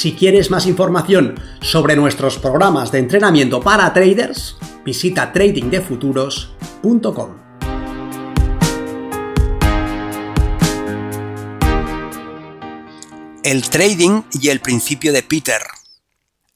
Si quieres más información sobre nuestros programas de entrenamiento para traders, visita tradingdefuturos.com. El trading y el principio de Peter.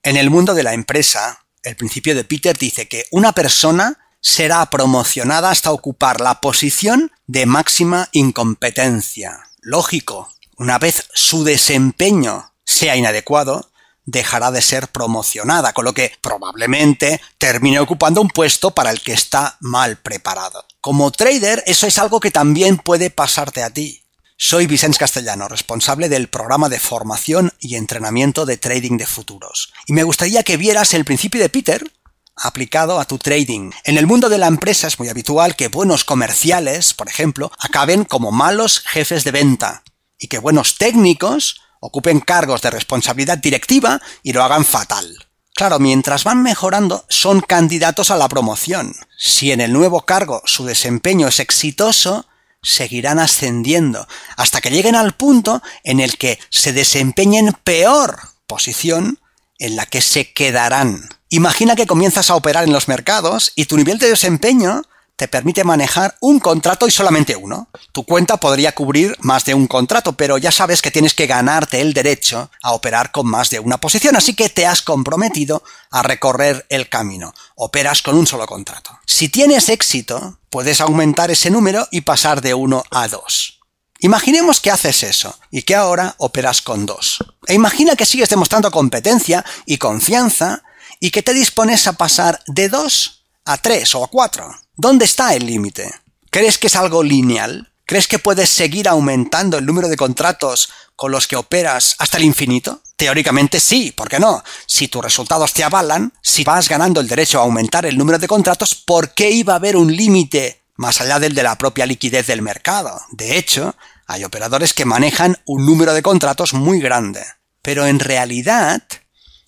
En el mundo de la empresa, el principio de Peter dice que una persona será promocionada hasta ocupar la posición de máxima incompetencia. Lógico, una vez su desempeño sea inadecuado, dejará de ser promocionada, con lo que probablemente termine ocupando un puesto para el que está mal preparado. Como trader, eso es algo que también puede pasarte a ti. Soy Vicente Castellano, responsable del programa de formación y entrenamiento de trading de futuros. Y me gustaría que vieras el principio de Peter aplicado a tu trading. En el mundo de la empresa es muy habitual que buenos comerciales, por ejemplo, acaben como malos jefes de venta y que buenos técnicos ocupen cargos de responsabilidad directiva y lo hagan fatal. Claro, mientras van mejorando, son candidatos a la promoción. Si en el nuevo cargo su desempeño es exitoso, seguirán ascendiendo, hasta que lleguen al punto en el que se desempeñen peor posición en la que se quedarán. Imagina que comienzas a operar en los mercados y tu nivel de desempeño te permite manejar un contrato y solamente uno. Tu cuenta podría cubrir más de un contrato, pero ya sabes que tienes que ganarte el derecho a operar con más de una posición, así que te has comprometido a recorrer el camino. Operas con un solo contrato. Si tienes éxito, puedes aumentar ese número y pasar de uno a dos. Imaginemos que haces eso y que ahora operas con dos. E imagina que sigues demostrando competencia y confianza y que te dispones a pasar de dos a 3 o a 4. ¿Dónde está el límite? ¿Crees que es algo lineal? ¿Crees que puedes seguir aumentando el número de contratos con los que operas hasta el infinito? Teóricamente sí, ¿por qué no? Si tus resultados te avalan, si vas ganando el derecho a aumentar el número de contratos, ¿por qué iba a haber un límite más allá del de la propia liquidez del mercado? De hecho, hay operadores que manejan un número de contratos muy grande. Pero en realidad,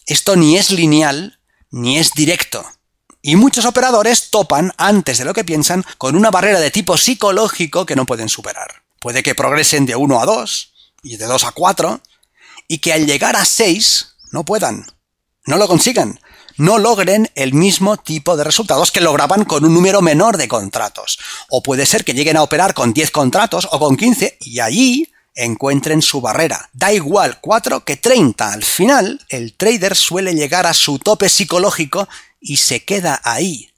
esto ni es lineal ni es directo. Y muchos operadores topan antes de lo que piensan con una barrera de tipo psicológico que no pueden superar. Puede que progresen de 1 a 2 y de 2 a 4 y que al llegar a 6 no puedan, no lo consigan, no logren el mismo tipo de resultados que lograban con un número menor de contratos. O puede ser que lleguen a operar con 10 contratos o con 15 y allí encuentren su barrera. Da igual 4 que 30. Al final, el trader suele llegar a su tope psicológico y se queda ahí.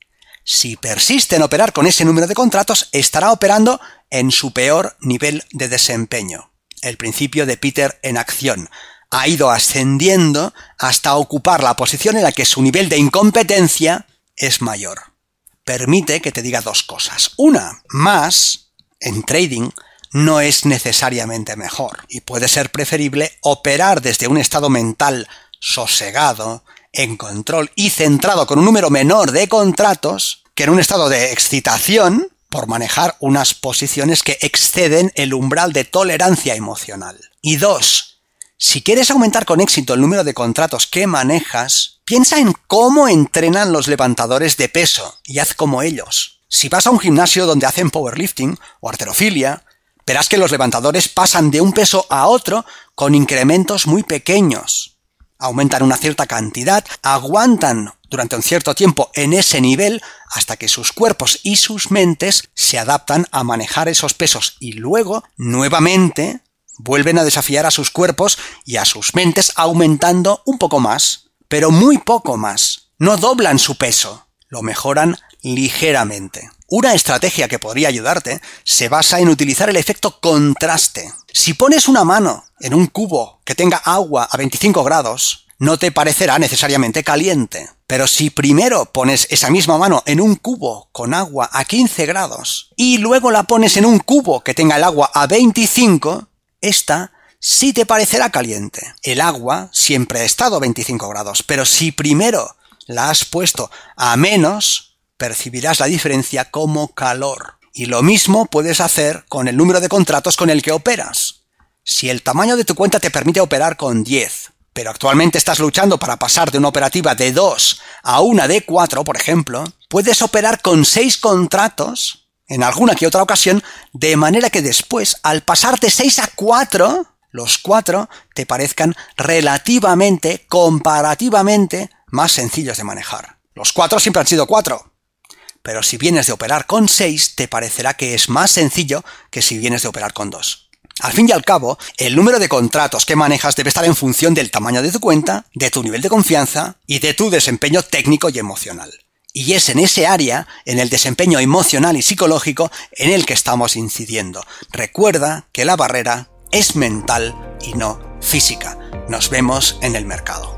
Si persiste en operar con ese número de contratos, estará operando en su peor nivel de desempeño. El principio de Peter en acción. Ha ido ascendiendo hasta ocupar la posición en la que su nivel de incompetencia es mayor. Permite que te diga dos cosas. Una, más, en trading, no es necesariamente mejor y puede ser preferible operar desde un estado mental sosegado, en control y centrado con un número menor de contratos que en un estado de excitación por manejar unas posiciones que exceden el umbral de tolerancia emocional. Y dos, si quieres aumentar con éxito el número de contratos que manejas, piensa en cómo entrenan los levantadores de peso y haz como ellos. Si vas a un gimnasio donde hacen powerlifting o arterofilia, verás que los levantadores pasan de un peso a otro con incrementos muy pequeños aumentan una cierta cantidad, aguantan durante un cierto tiempo en ese nivel hasta que sus cuerpos y sus mentes se adaptan a manejar esos pesos y luego nuevamente vuelven a desafiar a sus cuerpos y a sus mentes aumentando un poco más, pero muy poco más. No doblan su peso, lo mejoran ligeramente. Una estrategia que podría ayudarte se basa en utilizar el efecto contraste. Si pones una mano en un cubo que tenga agua a 25 grados, no te parecerá necesariamente caliente. Pero si primero pones esa misma mano en un cubo con agua a 15 grados y luego la pones en un cubo que tenga el agua a 25, esta sí te parecerá caliente. El agua siempre ha estado a 25 grados, pero si primero la has puesto a menos, percibirás la diferencia como calor. Y lo mismo puedes hacer con el número de contratos con el que operas. Si el tamaño de tu cuenta te permite operar con 10, pero actualmente estás luchando para pasar de una operativa de 2 a una de 4, por ejemplo, puedes operar con 6 contratos en alguna que otra ocasión, de manera que después, al pasar de 6 a 4, los 4 te parezcan relativamente, comparativamente, más sencillos de manejar. Los 4 siempre han sido 4, pero si vienes de operar con 6, te parecerá que es más sencillo que si vienes de operar con 2. Al fin y al cabo, el número de contratos que manejas debe estar en función del tamaño de tu cuenta, de tu nivel de confianza y de tu desempeño técnico y emocional. Y es en ese área, en el desempeño emocional y psicológico, en el que estamos incidiendo. Recuerda que la barrera es mental y no física. Nos vemos en el mercado.